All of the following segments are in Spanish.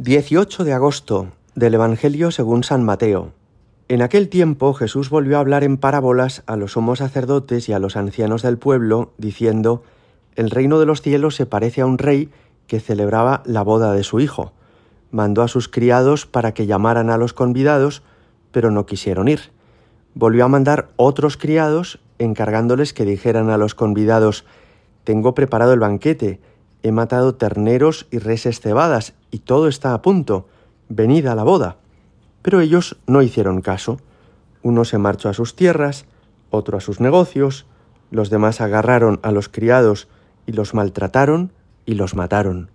18 de agosto del Evangelio según San Mateo. En aquel tiempo Jesús volvió a hablar en parábolas a los sumos sacerdotes y a los ancianos del pueblo, diciendo, El reino de los cielos se parece a un rey que celebraba la boda de su hijo. Mandó a sus criados para que llamaran a los convidados, pero no quisieron ir. Volvió a mandar otros criados, encargándoles que dijeran a los convidados, Tengo preparado el banquete, he matado terneros y reses cebadas, y todo está a punto. Venid a la boda. Pero ellos no hicieron caso. Uno se marchó a sus tierras, otro a sus negocios, los demás agarraron a los criados y los maltrataron y los mataron.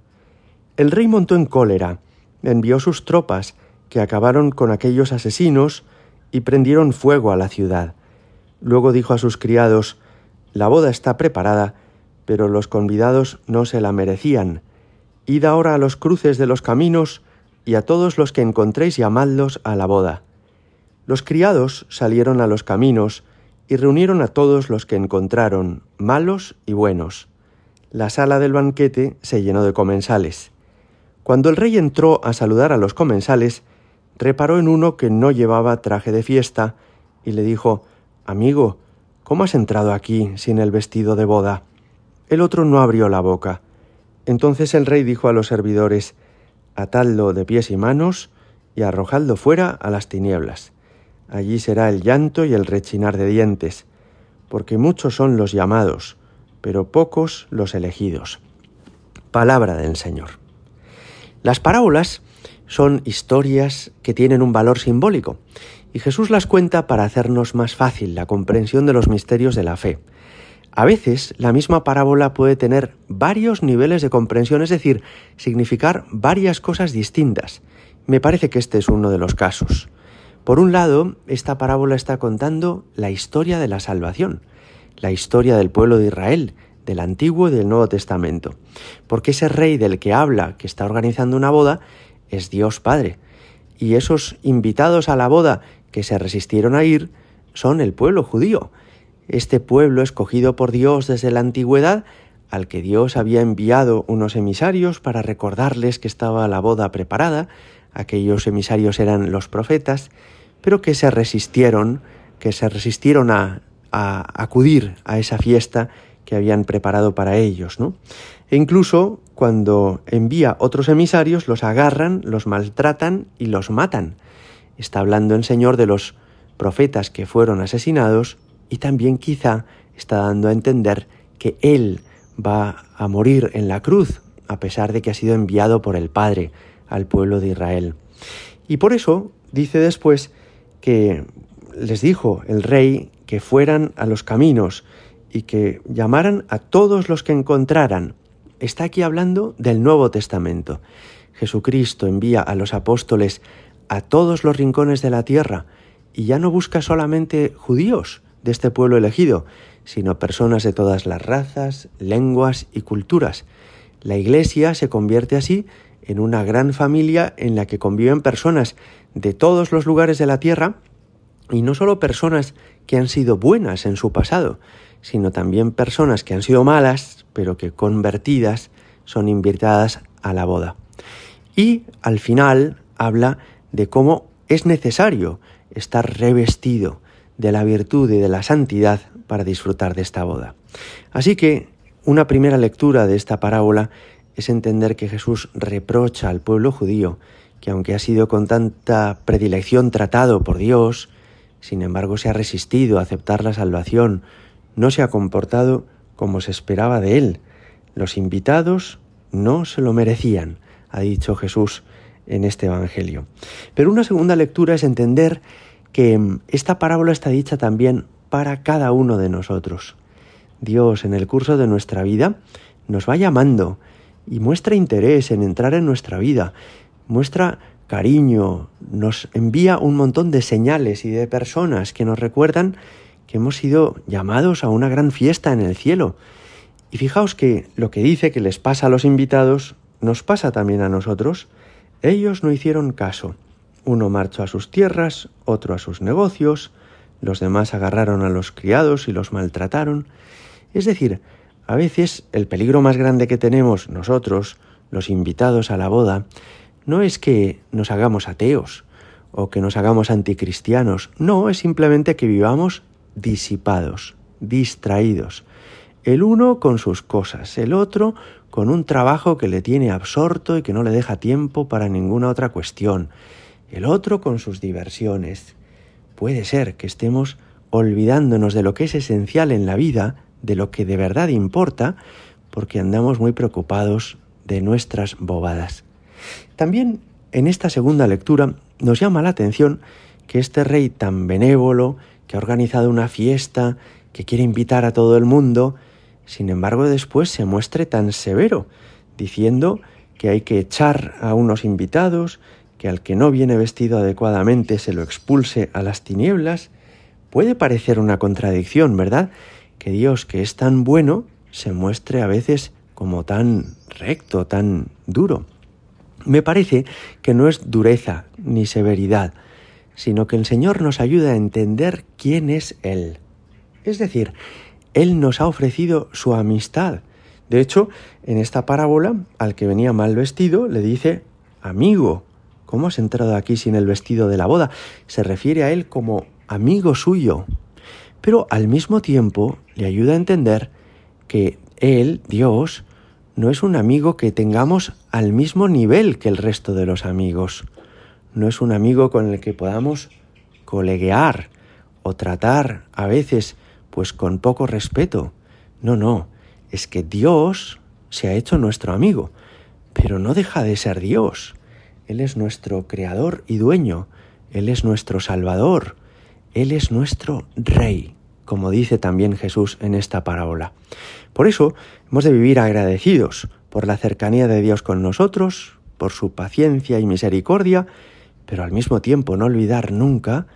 El rey montó en cólera, envió sus tropas, que acabaron con aquellos asesinos y prendieron fuego a la ciudad. Luego dijo a sus criados, La boda está preparada, pero los convidados no se la merecían. Id ahora a los cruces de los caminos y a todos los que encontréis llamadlos a la boda. Los criados salieron a los caminos y reunieron a todos los que encontraron, malos y buenos. La sala del banquete se llenó de comensales. Cuando el rey entró a saludar a los comensales, reparó en uno que no llevaba traje de fiesta y le dijo, Amigo, ¿cómo has entrado aquí sin el vestido de boda? El otro no abrió la boca. Entonces el rey dijo a los servidores, Atadlo de pies y manos y arrojadlo fuera a las tinieblas. Allí será el llanto y el rechinar de dientes, porque muchos son los llamados, pero pocos los elegidos. Palabra del Señor. Las parábolas son historias que tienen un valor simbólico, y Jesús las cuenta para hacernos más fácil la comprensión de los misterios de la fe. A veces la misma parábola puede tener varios niveles de comprensión, es decir, significar varias cosas distintas. Me parece que este es uno de los casos. Por un lado, esta parábola está contando la historia de la salvación, la historia del pueblo de Israel, del Antiguo y del Nuevo Testamento. Porque ese rey del que habla, que está organizando una boda, es Dios Padre. Y esos invitados a la boda que se resistieron a ir son el pueblo judío este pueblo escogido por Dios desde la antigüedad, al que Dios había enviado unos emisarios para recordarles que estaba la boda preparada, aquellos emisarios eran los profetas, pero que se resistieron, que se resistieron a, acudir a esa fiesta que habían preparado para ellos, ¿no? E incluso cuando envía otros emisarios, los agarran, los maltratan y los matan. Está hablando el Señor de los profetas que fueron asesinados y también quizá está dando a entender que Él va a morir en la cruz, a pesar de que ha sido enviado por el Padre al pueblo de Israel. Y por eso dice después que les dijo el rey que fueran a los caminos y que llamaran a todos los que encontraran. Está aquí hablando del Nuevo Testamento. Jesucristo envía a los apóstoles a todos los rincones de la tierra y ya no busca solamente judíos, de este pueblo elegido, sino personas de todas las razas, lenguas y culturas. La Iglesia se convierte así en una gran familia en la que conviven personas de todos los lugares de la tierra y no solo personas que han sido buenas en su pasado, sino también personas que han sido malas, pero que convertidas son invitadas a la boda. Y al final habla de cómo es necesario estar revestido de la virtud y de la santidad para disfrutar de esta boda. Así que una primera lectura de esta parábola es entender que Jesús reprocha al pueblo judío que aunque ha sido con tanta predilección tratado por Dios, sin embargo se ha resistido a aceptar la salvación, no se ha comportado como se esperaba de él. Los invitados no se lo merecían, ha dicho Jesús en este Evangelio. Pero una segunda lectura es entender que mm, esta parábola está dicha también para cada uno de nosotros. Dios en el curso de nuestra vida nos va llamando y muestra interés en entrar en nuestra vida, muestra cariño, nos envía un montón de señales y de personas que nos recuerdan que hemos sido llamados a una gran fiesta en el cielo. Y fijaos que lo que dice que les pasa a los invitados nos pasa también a nosotros. Ellos no hicieron caso. Uno marchó a sus tierras, otro a sus negocios, los demás agarraron a los criados y los maltrataron. Es decir, a veces el peligro más grande que tenemos nosotros, los invitados a la boda, no es que nos hagamos ateos o que nos hagamos anticristianos, no, es simplemente que vivamos disipados, distraídos, el uno con sus cosas, el otro con un trabajo que le tiene absorto y que no le deja tiempo para ninguna otra cuestión, el otro con sus diversiones. Puede ser que estemos olvidándonos de lo que es esencial en la vida, de lo que de verdad importa, porque andamos muy preocupados de nuestras bobadas. También en esta segunda lectura nos llama la atención que este rey tan benévolo, que ha organizado una fiesta, que quiere invitar a todo el mundo, sin embargo después se muestre tan severo, diciendo que hay que echar a unos invitados, que al que no viene vestido adecuadamente se lo expulse a las tinieblas, puede parecer una contradicción, ¿verdad? Que Dios, que es tan bueno, se muestre a veces como tan recto, tan duro. Me parece que no es dureza ni severidad, sino que el Señor nos ayuda a entender quién es Él. Es decir, Él nos ha ofrecido su amistad. De hecho, en esta parábola, al que venía mal vestido, le dice amigo. ¿Cómo has entrado aquí sin el vestido de la boda? Se refiere a Él como amigo suyo. Pero al mismo tiempo le ayuda a entender que Él, Dios, no es un amigo que tengamos al mismo nivel que el resto de los amigos. No es un amigo con el que podamos coleguear o tratar a veces pues con poco respeto. No, no, es que Dios se ha hecho nuestro amigo, pero no deja de ser Dios. Él es nuestro creador y dueño, Él es nuestro salvador, Él es nuestro rey como dice también Jesús en esta parábola. Por eso hemos de vivir agradecidos por la cercanía de Dios con nosotros, por su paciencia y misericordia, pero al mismo tiempo no olvidar nunca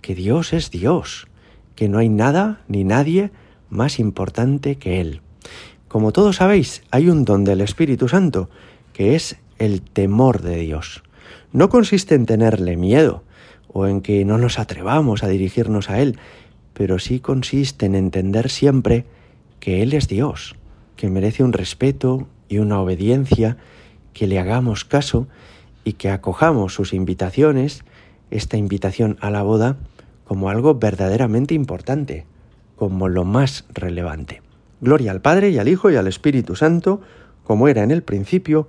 que Dios es Dios, que no hay nada ni nadie más importante que Él. Como todos sabéis, hay un don del Espíritu Santo, que es el temor de Dios. No consiste en tenerle miedo o en que no nos atrevamos a dirigirnos a Él, pero sí consiste en entender siempre que Él es Dios, que merece un respeto y una obediencia, que le hagamos caso y que acojamos sus invitaciones, esta invitación a la boda, como algo verdaderamente importante, como lo más relevante. Gloria al Padre y al Hijo y al Espíritu Santo, como era en el principio,